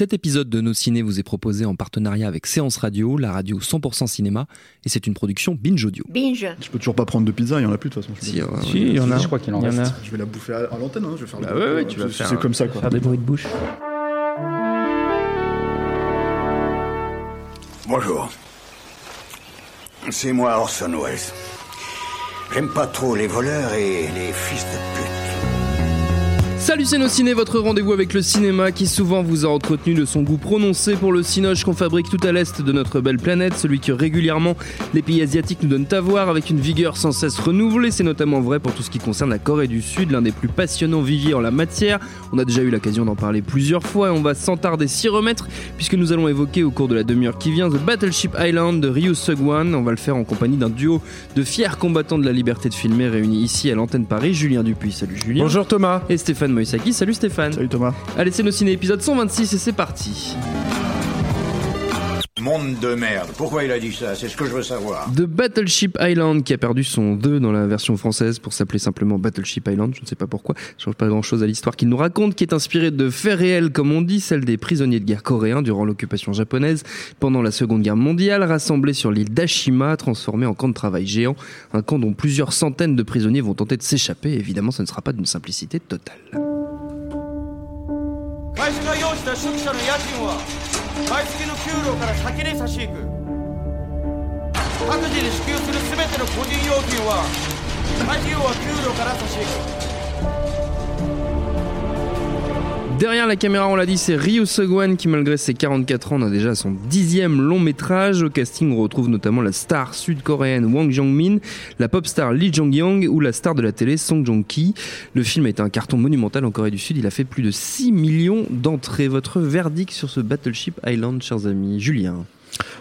Cet épisode de Nos Ciné vous est proposé en partenariat avec Séance Radio, la radio 100% cinéma, et c'est une production Binge Audio. Binge. Je peux toujours pas prendre de pizza, il y en a plus de toute façon. je Si, ouais, ouais. Si, il y en a. Je crois qu'il en Il y reste. Je vais la bouffer à, à l'antenne, hein, je vais faire Bah le- ouais, ouais, tu vas c'est- faire C'est un- comme ça quoi. Faire des bruits de bouche. Bonjour. C'est moi Orson Welles. J'aime pas trop les voleurs et les fils de pute. Salut c'est nos ciné, votre rendez-vous avec le cinéma qui souvent vous a entretenu de son goût prononcé pour le cinoche qu'on fabrique tout à l'est de notre belle planète, celui que régulièrement les pays asiatiques nous donnent à voir avec une vigueur sans cesse renouvelée. C'est notamment vrai pour tout ce qui concerne la Corée du Sud, l'un des plus passionnants viviers en la matière. On a déjà eu l'occasion d'en parler plusieurs fois et on va sans tarder s'y remettre puisque nous allons évoquer au cours de la demi-heure qui vient The Battleship Island de Ryu Seung-wan. On va le faire en compagnie d'un duo de fiers combattants de la liberté de filmer réunis ici à l'antenne Paris. Julien Dupuis, salut Julien. Bonjour Thomas. Et Stéphane Moïsaki, salut Stéphane. Salut Thomas. Allez, c'est nos ciné épisode 126 et c'est parti. Monde de merde. Pourquoi il a dit ça? C'est ce que je veux savoir. The Battleship Island qui a perdu son 2 dans la version française pour s'appeler simplement Battleship Island, je ne sais pas pourquoi, ça change pas grand chose à l'histoire qu'il nous raconte, qui est inspirée de faits réels comme on dit, celle des prisonniers de guerre coréens durant l'occupation japonaise pendant la seconde guerre mondiale, rassemblés sur l'île d'Ashima, transformée en camp de travail géant, un camp dont plusieurs centaines de prisonniers vont tenter de s'échapper, évidemment ça ne sera pas d'une simplicité totale. 会社が用意した宿舎の家賃は毎月の給料から先に差し引く。各自に支給する全ての個人要求は家業は給料から差し引く。Derrière la caméra, on l'a dit, c'est Ryu Seung-wan qui, malgré ses 44 ans, a déjà son dixième long métrage. Au casting, on retrouve notamment la star sud-coréenne Wang Jong-min, la pop star Lee Jong-young ou la star de la télé Song Joong-ki. Le film a été un carton monumental en Corée du Sud. Il a fait plus de 6 millions d'entrées. Votre verdict sur ce Battleship Island, chers amis Julien?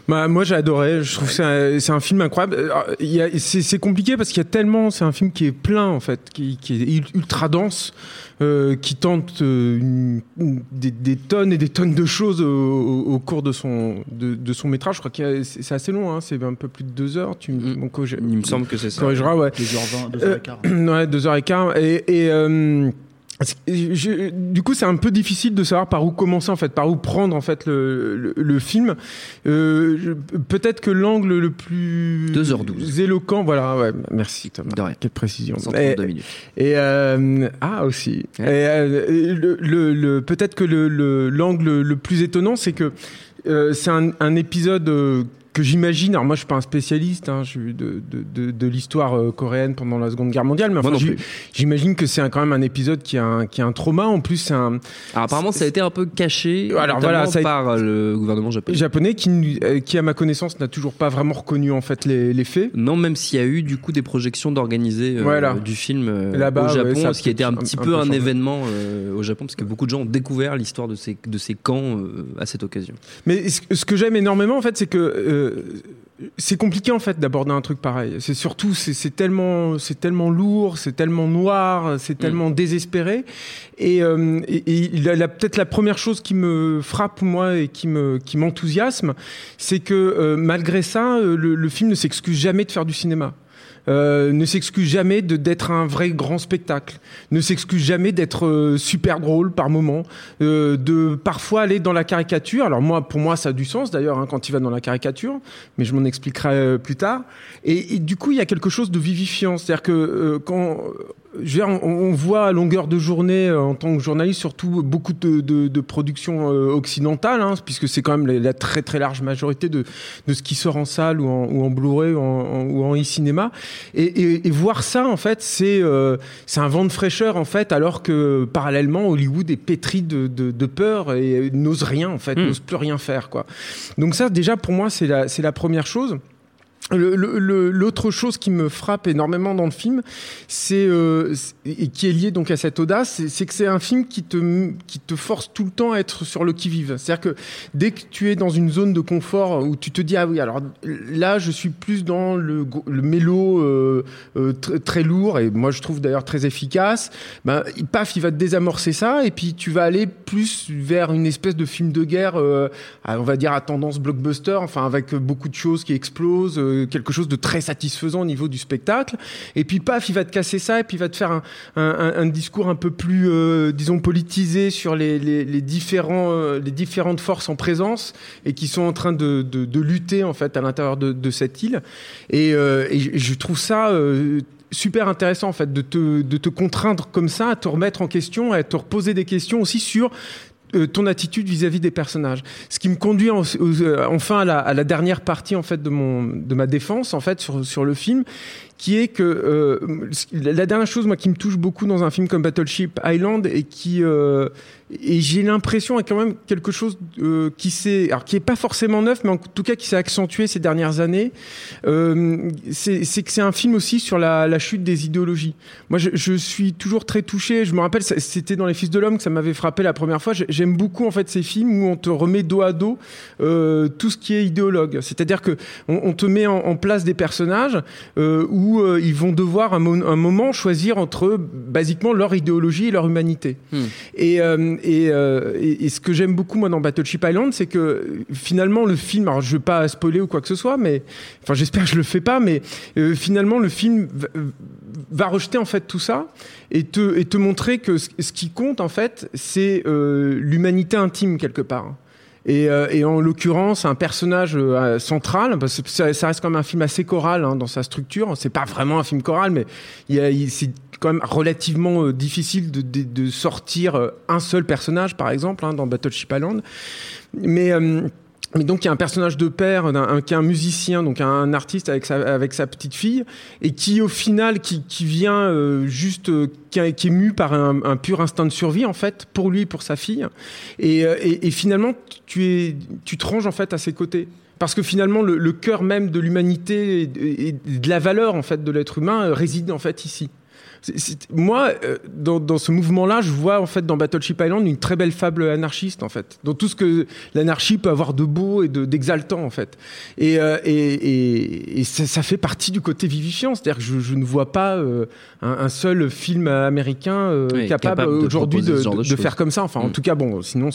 Bah, moi j'ai adoré, je trouve que c'est un, un film incroyable. Alors, il y a- C'est compliqué parce qu'il y a tellement, c'est un film qui est plein en fait, qui, qui est ul- ultra dense, euh, qui tente euh, une- une- des, des tonnes et des tonnes de choses au, au- cours de son, de, de son métrage. Je crois que c'est assez long, hein, c'est un peu plus de deux heures. Tu Mm. Il me semble que c'est ça. corrigeras, ouais. 2h20, Euh, 2h15. Ouais, deux heures et quart. Et, et, euh, je- du coup, c'est un peu difficile de savoir par où commencer en fait, par où prendre en fait le, le, le film. Euh, Peut-être que l'angle le plus 2h12. éloquent, voilà, ouais, merci Thomas. De rien. Quelle précision. 132 Et- minutes. et euh, ah aussi. Ouais. Et, euh, le, le- le- peut-être que le- le- l'angle le, plus étonnant, c'est que euh, c'est un, un épisode euh, que j'imagine. Alors moi, je suis pas un spécialiste hein, je suis de, de, de, de l'histoire euh, coréenne pendant la Seconde Guerre mondiale, mais enfin, j'imagine que c'est quand même un épisode qui a un, qui a un trauma. En plus, c'est un Alors apparemment, ça a été un peu caché Alors, notamment voilà, ça a- par euh, le gouvernement japonais. japonais qui, euh, qui, à ma connaissance, n'a toujours pas vraiment reconnu en fait les, les faits. Non, même s'il y a eu du coup des projections d'organiser euh, Voilà. du film Là-bas, au Japon, a ce qui était un peut-être petit un- un peu un événement au Japon, parce que beaucoup de gens ont découvert l'histoire de ces, de ces camps à cette occasion. Mais ce, ce que j'aime énormément, en fait, c'est que c'est compliqué en fait d'aborder un truc pareil. C'est surtout c'est tellement c'est tellement lourd, c'est tellement noir, c'est tellement désespéré. Et, euh, et, la- peut-être la première chose qui me frappe moi et qui me qui m'enthousiasme, c'est que euh, malgré ça, euh, le, le film ne s'excuse jamais de faire du cinéma. Euh, ne s'excuse jamais de d'être un vrai grand spectacle, ne s'excuse jamais d'être euh, super drôle par moment, euh, de parfois aller dans la caricature. Alors moi, pour moi, ça a du sens d'ailleurs hein, quand il va dans la caricature, mais je m'en expliquerai euh, plus tard. Et, du coup, il y a quelque chose de vivifiant, c'est-à-dire que euh, quand je veux dire, on, voit à longueur de journée en tant que journaliste surtout beaucoup de, de, de productions occidentales, hein, puisque c'est quand même la, très très large majorité de, de ce qui sort en salle ou en, ou en Blu-ray ou en, en- ou en e-cinéma. Et, et, et voir ça, en fait, c'est euh, c'est un vent de fraîcheur, en fait, alors que parallèlement, Hollywood est pétri de, de, de peur et n'ose rien, en fait, Mm. n'ose plus rien faire, quoi. Donc ça, déjà, pour moi, c'est la, c'est la première chose. L'autre chose qui me frappe énormément dans le film, c'est euh, et qui est lié donc à cette audace, c'est- que c'est un film qui te qui te force tout le temps à être sur le qui vive. C'est-à-dire que dès que tu es dans une zone de confort où tu te dis ah oui alors là je suis plus dans le le mélo euh, euh, tr- très lourd et moi je trouve d'ailleurs très efficace. Ben paf il va te désamorcer ça et puis tu vas aller plus vers une espèce de film de guerre, euh, à- on va dire à tendance blockbuster, enfin avec beaucoup de choses qui explosent. Quelque chose de très satisfaisant au niveau du spectacle. Et puis paf, il va te casser ça et puis il va te faire un, un, discours un peu plus, euh, disons, politisé sur les, les, différents, euh, les différentes forces en présence et qui sont en train de, de, de lutter en fait à l'intérieur de, cette île. Et, euh, je trouve ça super intéressant en fait de te, de te contraindre comme ça à te remettre en question, à te reposer des questions aussi sur euh, ton attitude vis-à-vis des personnages. Ce qui me conduit euh, enfin à la, à la, dernière partie en fait de mon de ma défense en fait sur sur le film, qui est que euh, la dernière chose moi qui me touche beaucoup dans un film comme Battleship Island et qui euh, et j'ai l'impression est quand même quelque chose euh, qui s'est alors qui est pas forcément neuf mais en tout cas qui s'est accentué ces dernières années. Euh, c'est que c'est un film aussi sur la, la chute des idéologies. Moi je, je, suis toujours très touché. Je me rappelle c'était dans les fils de l'homme que ça m'avait frappé la première fois. J'aime beaucoup en fait ces films où on te remet dos à dos euh, tout ce qui est idéologue. C'est-à-dire que on, on, te met en, en place des personnages euh, où euh, ils vont devoir un, mo un, moment choisir entre basiquement leur idéologie et leur humanité. Hmm. et et, euh, et, ce que j'aime beaucoup moi dans Battleship Island, c'est que finalement le film, alors je veux pas spoiler ou quoi que ce soit, mais enfin j'espère que je le fais pas, mais euh, finalement le film va, rejeter en fait tout ça et te, montrer que ce, ce qui compte en fait, c'est euh, l'humanité intime quelque part. Et, euh, et, en l'occurrence, un personnage euh, central, ça, reste comme un film assez choral hein, dans sa structure. C'est pas vraiment un film choral, mais c'est quand même relativement euh, difficile de, sortir un seul personnage, par exemple, hein, dans Battleship Island. Mais mais donc il y a un personnage de père, un, qui est un musicien, donc un artiste avec sa, petite fille, et qui au final qui, vient euh, juste euh, qui, est mu par un, pur instinct de survie en fait pour lui pour sa fille, et, euh, finalement tu es te ranges en fait à ses côtés parce que finalement le, le cœur même de l'humanité et, de la valeur en fait de l'être humain réside en fait ici. C est, c est, moi, euh, dans, dans, ce mouvement-là, je vois en fait dans Battleship Island une très belle fable anarchiste en fait, dans tout ce que l'anarchie peut avoir de beau et d'exaltant de, en fait. Et, euh, et, et ça, ça, fait partie du côté vivifiant, c'est-à-dire que je, je, ne vois pas euh, un, un, seul film américain oui, capable, capable aujourd'hui de, de, de, faire comme ça. Enfin, mm. en tout cas, bon, sinon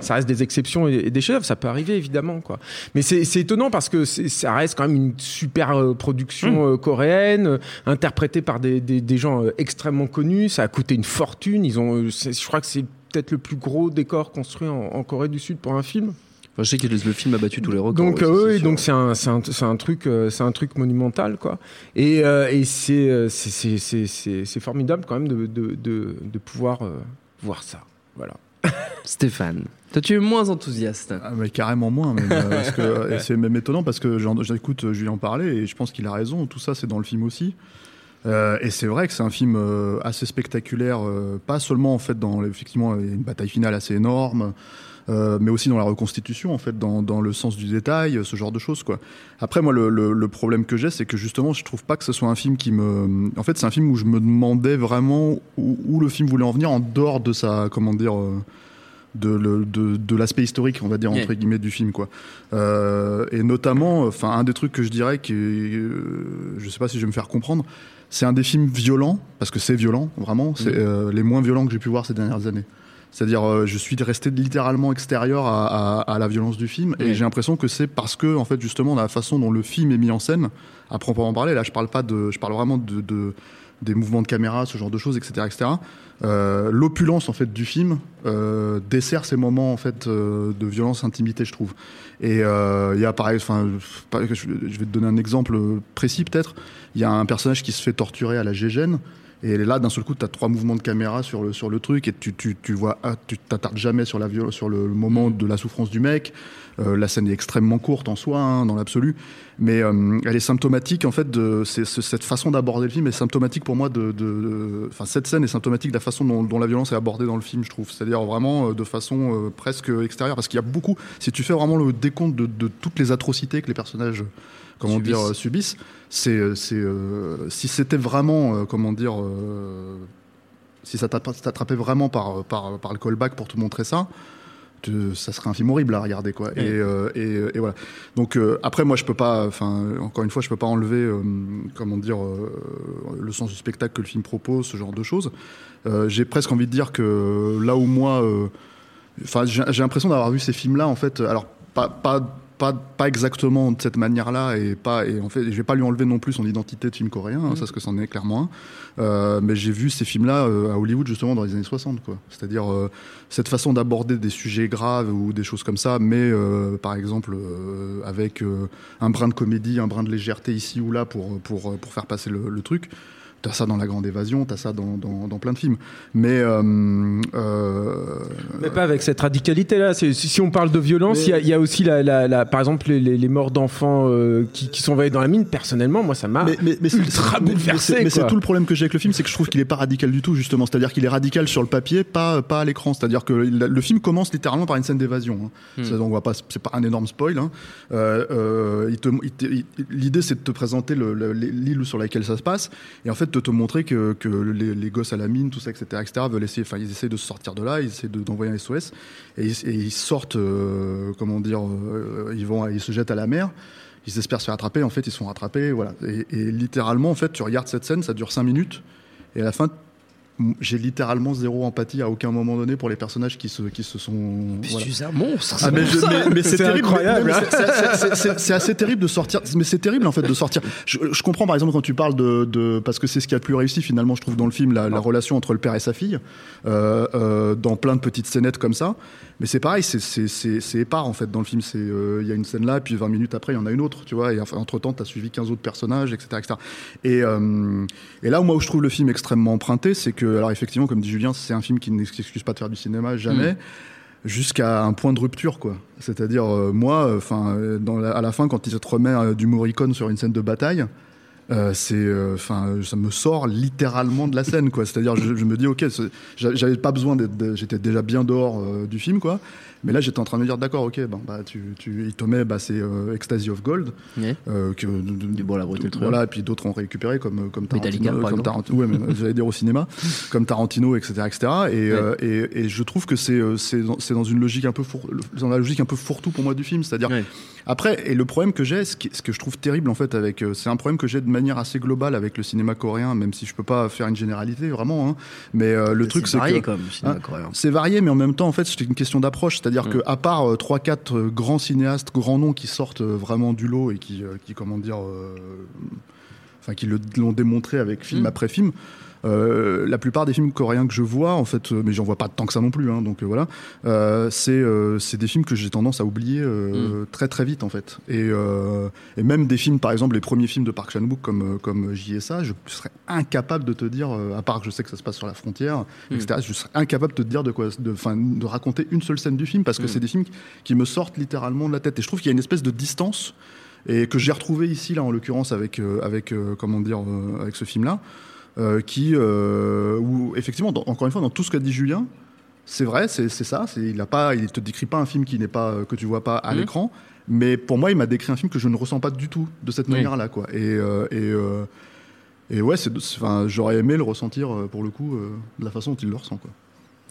ça reste des exceptions et, des chefs, ça peut arriver évidemment quoi. Mais c'est étonnant parce que ça reste quand même une super production mm. coréenne, interprétée par des, des, des gens euh, extrêmement connu, ça a coûté une fortune. Ils ont, euh, je crois que c'est peut-être le plus gros décor construit en, en, Corée du Sud pour un film. Enfin, je sais que le film a battu tous les records. Donc, ouais, euh, donc c'est un, un, un, truc, euh, c'est un truc monumental, quoi. Et, euh, et c'est, c'est formidable quand même de, de, de, de pouvoir voir ça. Voilà. Stéphane, toi tu es moins enthousiaste. Ah, mais carrément moins. c'est même étonnant parce que j'écoute Julien parler et je pense qu'il a raison. Tout ça, c'est dans le film aussi. Euh, et c'est vrai que c'est un film euh, assez spectaculaire, euh, pas seulement en fait dans effectivement une bataille finale assez énorme, mais aussi dans la reconstitution en fait, dans, dans, le sens du détail, ce genre de choses quoi. Après moi le, le, le problème que j'ai, c'est que justement je trouve pas que ce soit un film qui me, en fait c'est un film où je me demandais vraiment où, où, le film voulait en venir en dehors de sa, comment dire. de, de, de l'aspect historique, on va dire, entre guillemets, du film. Quoi. Euh, et notamment, enfin, un des trucs que je dirais, que je sais pas si je vais me faire comprendre, c'est un des films violents, parce que c'est violent, vraiment. C'est mmh. euh, les moins violents que j'ai pu voir ces dernières années. C'est-à-dire, euh, je suis resté littéralement extérieur à, à, à la violence du film, et j'ai l'impression que c'est parce que, en fait, justement, la façon dont le film est mis en scène, à proprement parler, là, je parle pas de, je parle vraiment de, de des mouvements de caméra, ce genre de choses, etc., etc. Euh, L'opulence en fait du film euh, dessert ces moments en fait euh, de violence, intimité, je trouve. Et il y a pareil, enfin, je vais te donner un exemple précis peut-être. Il y a un personnage qui se fait torturer à la Gégène. Et là, d'un seul coup, tu as trois mouvements de caméra sur le, sur le truc et tu, tu, tu vois, ah, tu t'attardes jamais sur, la, sur le moment de la souffrance du mec. Euh, la scène est extrêmement courte en soi, hein, dans l'absolu, mais euh, elle est symptomatique en fait de c est, c est, cette façon d'aborder le film est symptomatique pour moi de, enfin cette scène est symptomatique de la façon dont, dont la violence est abordée dans le film, je trouve. C'est-à-dire vraiment euh, de façon euh, presque extérieure, parce qu'il y a beaucoup. Si tu fais vraiment le décompte de, de toutes les atrocités que les personnages comment subissent. dire subissent, c'est c'est si c'était vraiment comment dire si ça t'attrapait vraiment par, par, par le callback pour te montrer ça, te, ça serait un film horrible à regarder quoi. Et, euh, et, et, voilà. Donc euh, après moi je peux pas, enfin encore une fois je peux pas enlever euh, comment dire le sens du spectacle que le film propose, ce genre de choses. J'ai presque envie de dire que là où moi, enfin j'ai l'impression d'avoir vu ces films là en fait, alors pas, pas pas, pas exactement de cette manière-là et pas et en fait je vais pas lui enlever non plus son identité de film coréen, hein, Mm. ça ce que c'en est clairement un. Euh, mais j'ai vu ces films-là euh, à Hollywood justement dans les années 60 quoi. C'est-à-dire euh, cette façon d'aborder des sujets graves ou des choses comme ça, mais euh, par exemple euh, avec euh, un brin de comédie, un brin de légèreté ici ou là pour pour pour faire passer le, le truc. T'as ça dans La Grande Évasion, t'as ça dans, dans, dans plein de films. Mais euh, euh, Mais pas avec cette radicalité-là. Si, on parle de violence, Mais- il y a- il y, a aussi, la, la- la- par exemple, les, morts d'enfants euh, qui, qui sont envoyés dans la mine. Personnellement, moi, ça m'a mais, ultra bouleversé. Mais c'est tout le problème que j'ai avec le film, c'est que je trouve qu'il est pas radical du tout, justement. C'est-à-dire qu'il est radical sur le papier, pas, pas à l'écran. C'est-à-dire que le, film commence littéralement par une scène d'évasion. hein. Hmm. C'est- donc pas, c'est pas un énorme spoil. hein. Euh, euh, L'idée, c'est de te présenter le- le- l'île sur laquelle ça se passe, et en fait de te montrer que, que les, gosses à la mine, tout ça, etc., etc., veulent essayer, enfin, ils essaient de se sortir de là, ils essaient de- d'envoyer un SOS, et ils, sortent, euh, comment dire, euh, ils vont, ils se jettent à la mer. Ils espèrent se faire attraper, en fait, ils sont rattrapés, voilà. Et, littéralement, en fait, tu regardes cette scène, ça dure 5 minutes, et à la fin, j'ai littéralement zéro empathie à aucun moment donné pour les personnages qui se, qui se sont. Mais voilà. tu es un monstre. Ah, mais, mais- mais c'est C'est terrible, incroyable, c'est- c'est- c'est- c'est- C'est assez terrible de sortir. Mais c'est terrible en fait de sortir. Je, je comprends par exemple quand tu parles de, de parce que c'est ce qui a le plus réussi finalement, je trouve dans le film la, la relation entre le père et sa fille, euh, euh, dans plein de petites scénettes comme ça. Mais c'est pareil, c'est- c'est c'est- c'est épars en fait dans le film. C'est euh, il y a une scène là, puis 20 minutes après il y en a une autre, tu vois. Et enfin, entre temps, t'as suivi 15 autres personnages, etc., etc. Et, et là où moi où je trouve le film extrêmement emprunté, c'est que alors effectivement, comme dit Julien, c'est un film qui n'excuse pas de faire du cinéma jamais. Jusqu'à un point de rupture, quoi. C'est-à-dire, euh, moi, enfin, à la fin, quand il se te remet euh, du Morricone sur une scène de bataille, euh, c'est, enfin, ça me sort littéralement de la scène, quoi. C'est-à-dire, je, je me dis, ok, j'avais pas besoin d'être, j'étais déjà bien dehors euh, du film, quoi. Mais là, j'étais en train de me dire, d'accord, ok, bon, bah, tu, tu, il te met, bah, c'est euh, Ecstasy of Gold, Ouais. euh, que, Du bon, la voilà, et puis d'autres ont récupéré comme comme Metallica, Tarantino, comme. Tarantino, ouais, mais j'allais dire au cinéma, comme Tarantino, etc., etc. Et, euh, et, et je trouve que c'est euh, c'est dans, c'est dans une logique un peu four, dans la logique un peu fourre-tout pour moi du film, c'est-à-dire Ouais. après et le problème que j'ai, ce, qui- ce que je trouve terrible en fait avec, euh, c'est un problème que j'ai de manière assez globale avec le cinéma coréen, même si je peux pas faire une généralité vraiment, hein, mais euh, le truc c'est varié que quand même, le cinéma Hein coréen. c'est varié, mais en même temps, en fait, c'est une question d'approche. C'est-à-dire Mm. que, à part euh, trois, quatre euh, grands cinéastes, grands noms qui sortent euh, vraiment du lot et qui, qui comment dire, enfin, qui l'ont démontré avec film Mm. après film. Euh, la plupart des films coréens que je vois, en fait, euh, mais j'en vois pas tant que ça non plus, hein, donc euh, voilà, c'est c'est des films que j'ai tendance à oublier euh, très très vite en fait. Et, et même des films, par exemple, les premiers films de Park Chan-wook comme comme JSA, je serais incapable de te dire, à part que je sais que ça se passe sur la frontière, etc. Je serais incapable de te dire de quoi, de, de raconter une seule scène du film parce que Mm. c'est des films qui, me sortent littéralement de la tête. Et je trouve qu'il y a une espèce de distance et que j'ai retrouvé ici là en l'occurrence avec euh, avec euh, comment dire euh, avec ce film là qui euh, où effectivement dans- encore une fois dans tout ce qu'a dit Julien c'est vrai c'est ça il pas il te décrit pas un film qui n'est pas euh, que tu vois pas à Mhm. l'écran mais pour moi il m'a décrit un film que je ne ressens pas du tout de cette Oui. manière là quoi et euh, et euh, et ouais, j'aurais aimé le ressentir euh, pour le coup euh, de la façon dont il le ressent. Quoi.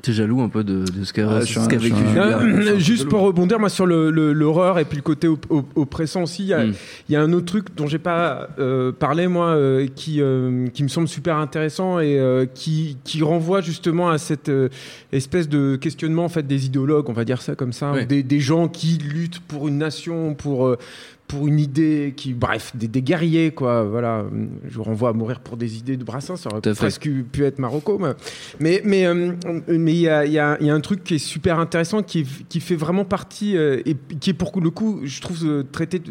T'es jaloux un peu de, de ce qu'a Ah, vécu Julien. Juste pour rebondir moi sur le- le- l'horreur et puis le côté op- op- oppressant aussi, il y, a- Mm. il y a un autre truc dont j'ai pas euh, parlé moi euh, qui, euh, qui me semble super intéressant et euh, qui, qui renvoie justement à cette euh, espèce de questionnement en fait des idéologues, on va dire ça comme ça, des, des gens qui luttent pour une nation, pour euh, pour une idée, qui bref, des, des guerriers quoi. Voilà, je vous renvoie à mourir pour des idées de Brassens, ça aurait presque pu être Marocco. mais- Mais mais euh, mais il y a, il y, a, il y a un truc qui est super intéressant, qui, est- qui fait vraiment partie euh, et qui est pour le coup, je trouve euh, traité.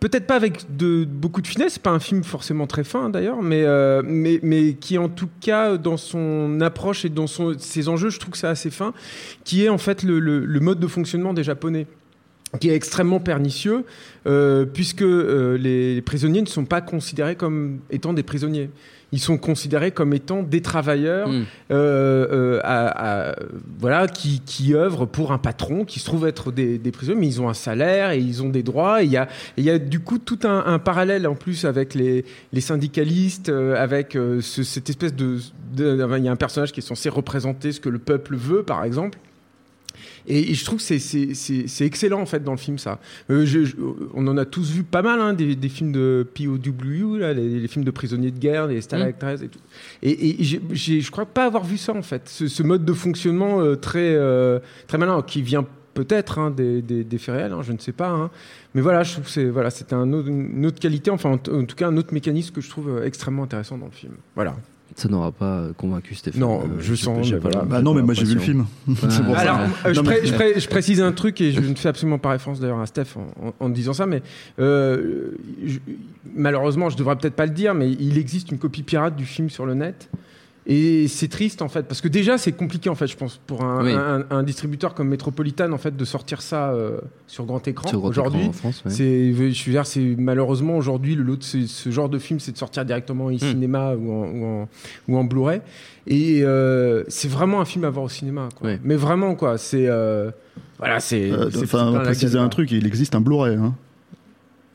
Peut-être pas avec de, beaucoup de finesse, c'est pas un film forcément très fin d'ailleurs, mais, mais, mais qui en tout cas dans son approche et dans son, ses enjeux, je trouve que c'est assez fin, qui est en fait le, le- le mode de fonctionnement des Japonais qui est extrêmement pernicieux, euh, puisque euh, les, prisonniers ne sont pas considérés comme étant des prisonniers. Ils sont considérés comme étant des travailleurs Mm. euh, à- à- voilà, qui, qui œuvrent pour un patron, qui se trouve être des, des prisonniers, mais ils ont un salaire et ils ont des droits. Il y a, et il y a du coup tout un, un parallèle en plus avec les, les syndicalistes, avec ce- cette espèce de, de- Il y a un personnage qui est censé représenter ce que le peuple veut, par exemple. Et, je trouve que c'est- excellent en fait dans le film ça. Euh, on en a tous vu pas mal hein, des, films de POW, là, les, films de prisonniers de guerre, les stalactites et tout. Et, et je crois pas avoir vu ça en fait, ce, mode de fonctionnement euh, très, euh, très malin qui vient peut-être hein, des, des, des faits réels, hein, je ne sais pas. Mais voilà, je trouve c'est voilà, une autre qualité, enfin en, en tout cas un autre mécanisme que je trouve extrêmement intéressant dans le film. Voilà. Ça n'aura pas euh, convaincu Stéphane. Non, Euh, je sens, voilà. Bah non, mais moi j'ai vu le film. c'est pour Alors, ça. euh, je, Non, pré- mais- je pré- je précise un truc et je ne fais absolument pas référence d'ailleurs à Steph en, en- en disant ça, mais euh, je- malheureusement, je devrais peut-être pas le dire, mais il existe une copie pirate du film sur le net. Et c'est triste en fait, parce que déjà c'est compliqué en fait, je pense, pour un, Oui. un- un distributeur comme Metropolitan en fait de sortir ça euh, sur grand écran aujourd'hui. en ouais. C'est, je veux dire, c'est malheureusement aujourd'hui le lot de ce, ce genre de film, c'est de sortir directement au cinéma ou en, ou en, ou en Blu-ray. Et euh, c'est vraiment un film à voir au cinéma. Quoi. Mais vraiment quoi, c'est euh, voilà, c'est. Enfin, la préciser un truc, il existe un Blu-ray. Hein.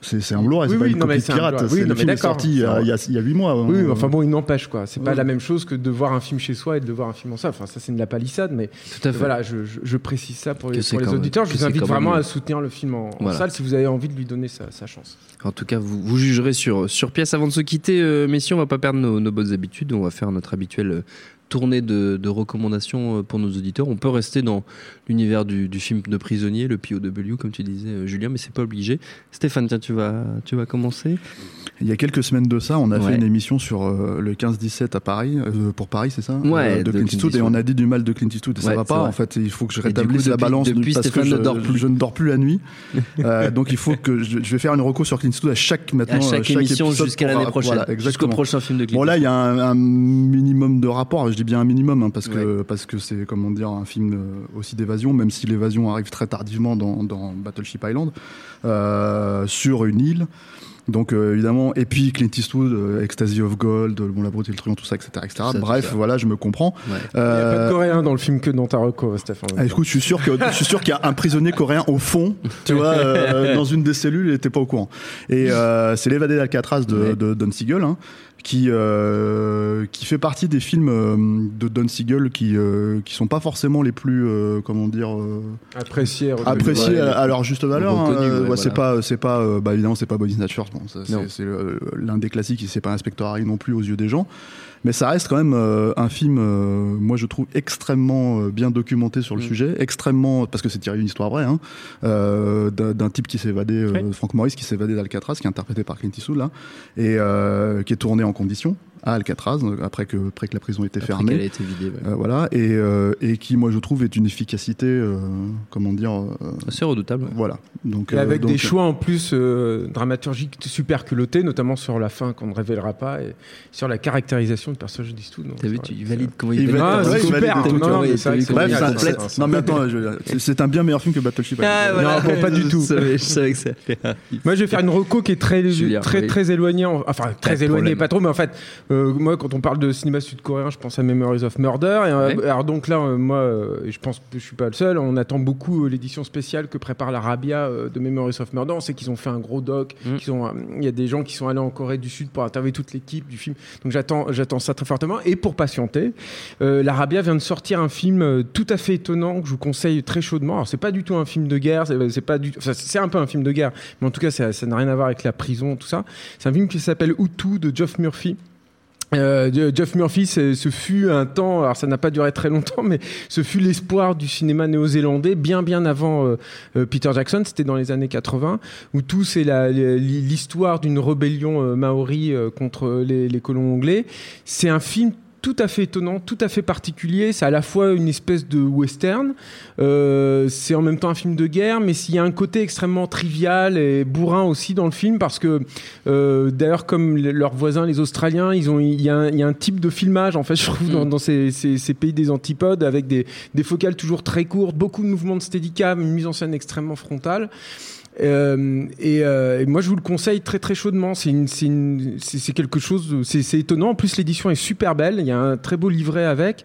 C'est c'est un Blu-ray, Oui, c'est pas oui, une non, copie un pirate. C'est- Oui, le non, film est sorti il y a- ça- il y a il y a 8 mois. hein. Oui, mais enfin bon, il n'empêche quoi. C'est pas la même chose que de voir un film chez soi et de voir un film en salle. Enfin, ça c'est de la palissade, mais Tout à fait. voilà, je, je- je précise ça pour les, pour auditeurs. Je vous invite vraiment à soutenir le film en, en Voilà. salle si vous avez envie de lui donner sa, sa chance. En tout cas, vous, vous jugerez sur, sur pièce. Avant de se quitter, euh, messieurs, on va pas perdre nos, nos bonnes habitudes. On va faire notre habituelle euh, tournée de, de recommandations euh, pour nos auditeurs. On peut rester dans l'univers du, du film de prisonnier, le POW, comme tu disais, euh, Julien, mais c'est pas obligé. Stéphane, tiens, tu vas, tu vas commencer. Il y a quelques semaines de ça, on a Ouais. fait une émission sur euh, le 15-17 à Paris, euh, pour Paris, c'est ça Ouais, Euh, de De Clint Clint Eastwood, et on a dit du mal de Clint Eastwood, et ça Ouais, va pas. En fait, il faut que je rétablisse coup, la depuis- balance depuis, parce Stéphane que je, ne dort plus. je ne dors plus la nuit. Donc il faut que je, je vais faire une recours sur Clint Eastwood à chaque maintenant, À chaque, émission jusqu'à l'année prochaine. Voilà, jusqu'au prochain film de Clint Bon là il y a un, un minimum de rapport, je dis bien un minimum hein, parce que parce que c'est comment dire un film euh, aussi d'évasion, même si l'évasion arrive très tardivement dans, dans Battleship Island euh, sur une île. Donc euh, évidemment, et puis Clint Eastwood, euh, Ecstasy of Gold, euh, bon la beauté et le truand, tout ça, etc., etc. Ça, Bref, ça. voilà, je me comprends. Ouais. Il n'y a pas Euh, de coréen dans le film que dans ta reco, Stéphane. ah, écoute, je suis sûr que je suis sûr qu'il y a un prisonnier coréen au fond, tu vois, euh, dans une des cellules, il n'était pas au courant. Et euh, c'est l'évadé d'Alcatraz de, Ouais. de Don Siegel, hein, qui euh, qui fait partie des films euh, de Don Siegel qui euh, qui sont pas forcément les plus euh, comment dire euh, appréciés ouais, à, à leur juste valeur. hein. ouais, Ouais, C'est voilà. pas c'est pas euh, bah évidemment c'est pas Body Snatchers, bon, c'est euh, l'un des classiques, et c'est pas Inspector Harry non plus aux yeux des gens. Mais ça reste quand même euh, un film, euh, moi je trouve extrêmement euh, bien documenté sur le Mm. sujet, extrêmement parce que c'est tiré d'une histoire vraie, hein, d'un type qui s'est évadé, Ouais. Frank Morris qui s'est évadé d'Alcatraz, qui est interprété par Clint Eastwood là, et qui est tourné en conditions à Alcatraz euh, après que après que la prison était Après fermée. qu'elle a été vidée. ouais. Euh, voilà et, euh, et qui moi je trouve est une efficacité euh, comment dire euh, C'est redoutable. ouais. voilà donc Et euh, avec donc, des choix en plus euh, dramaturgiques super culottés, notamment sur la fin qu'on ne révélera pas et sur la caractérisation du personnage d'Eastwood. Donc, T'as vu, tu vrai il que valide comment il valide comment ouais, valide ton Non, mais c'est complète. non mais attends, c'est- un bien meilleur film que Battleship. Ah. Non, pas du tout. Je savais, que ça. Moi, je vais faire une reco qui est très, éloignée. en- Enfin, très de éloignée, pas trop, mais en fait, euh, moi, quand on parle de cinéma sud-coréen, je pense à Memories of Murder. Et, euh, Ouais. Alors, donc là, euh, moi, je pense que je suis pas le seul, on attend beaucoup l'édition spéciale que prépare l'Arabia de Memories of Murder. On sait qu'ils ont fait un gros doc. Mm. Il y a des gens qui sont allés en Corée du Sud pour interviewer toute l'équipe du film. Donc, j'attends, j'attends ça très fortement. Et pour patienter, l'Arabia vient de sortir un film tout à fait étonnant que je vous conseille très chaudement. Alors, c'est pas du tout un film de guerre, c'est, c'est pas du enfin, c'est un peu un film de guerre, mais en tout cas, ça, ça n'a rien à voir avec la prison, tout ça. C'est un film qui s'appelle Hutu de Geoff Murphy. Euh, Geoff Murphy, ce fut un temps, alors ça n'a pas duré très longtemps, mais ce fut l'espoir du cinéma néo-zélandais bien bien avant euh, euh, Peter Jackson. C'était dans les années 80, où tout c'est l'histoire d'une rébellion maori contre les colons anglais. C'est un film tout à fait étonnant, tout à fait particulier. C'est à la fois une espèce de western, euh, c'est en même temps un film de guerre, mais s'il y a un côté extrêmement trivial et bourrin aussi dans le film, parce que euh, d'ailleurs, comme le- leurs voisins, les Australiens, ils ont, il y, a un- il y a un type de filmage, en fait, je trouve, dans, dans ces, ces- ces pays des antipodes, avec des, des focales toujours très courtes, beaucoup de mouvements de steadicam, une mise en scène extrêmement frontale. Euh, et, euh, et moi, je vous le conseille très très chaudement. C'est quelque chose, c'est étonnant. En plus, l'édition est super belle. Il y a un très beau livret avec.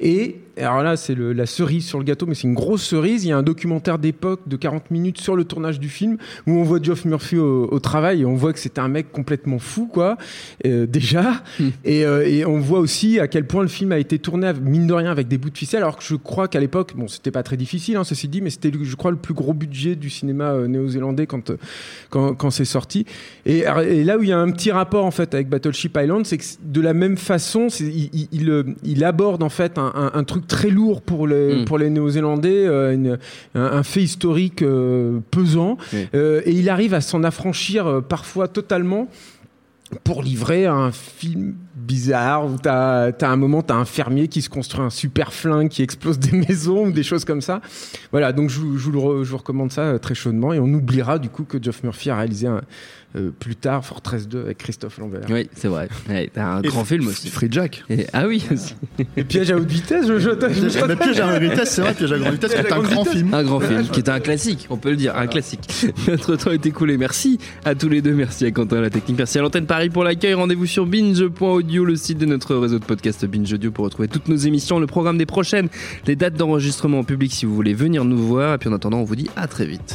Et alors là, c'est la cerise sur le gâteau, mais c'est une grosse cerise. Il y a un documentaire d'époque de 40 minutes sur le tournage du film où on voit Geoff Murphy au, au travail et on voit que c'était un mec complètement fou, quoi. euh, déjà. Et, euh, et on voit aussi à quel point le film a été tourné, mine de rien, avec des bouts de ficelle. Alors que je crois qu'à l'époque, bon, c'était pas très difficile, hein, ceci dit, mais c'était, je crois, le plus gros budget du cinéma euh, néo-zélandais quand, quand, quand c'est sorti. Et, et là où il y a un petit rapport en fait avec Battleship Island, c'est que de la même façon, il, il- il, il aborde en fait un, un- un truc truc très lourd pour les, Mm. pour les Néo-Zélandais, euh, un, un fait historique euh, pesant. Euh, et il arrive à s'en affranchir parfois totalement pour livrer un film bizarre où t'as as un moment t'as un fermier qui se construit un super flingue qui explose des maisons ou des choses comme ça voilà donc je, vous- je vous, le re- je vous recommande ça très chaudement et on oubliera du coup que Geoff Murphy a réalisé un, euh, plus tard Fortress 2 avec Christophe Lambert Oui, c'est vrai. Ouais, t'as un Et grand film aussi. Free Jack. Et- ah oui, aussi. et Piège à haute vitesse je, je, Mais Piège à grande vitesse, c'est vrai, Piège à grande vitesse, qui est un grand film. Un grand film qui est un classique, on peut le dire, un classique. Notre temps est écoulé. Merci à tous les deux. Merci à Quentin à la technique. Merci à l'antenne Paris pour l'accueil. Rendez-vous sur binge.audio, le site de notre réseau de podcast Binge Audio pour retrouver toutes nos émissions, le programme des prochaines, les dates d'enregistrement en public si vous voulez venir nous voir. Et puis en attendant, on vous dit à très vite.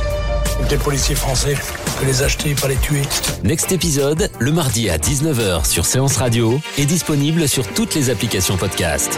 Des policiers français, que les acheter, pas les tuer. Next épisode, le mardi à 19h sur Séance Radio, est disponible sur toutes les applications podcast.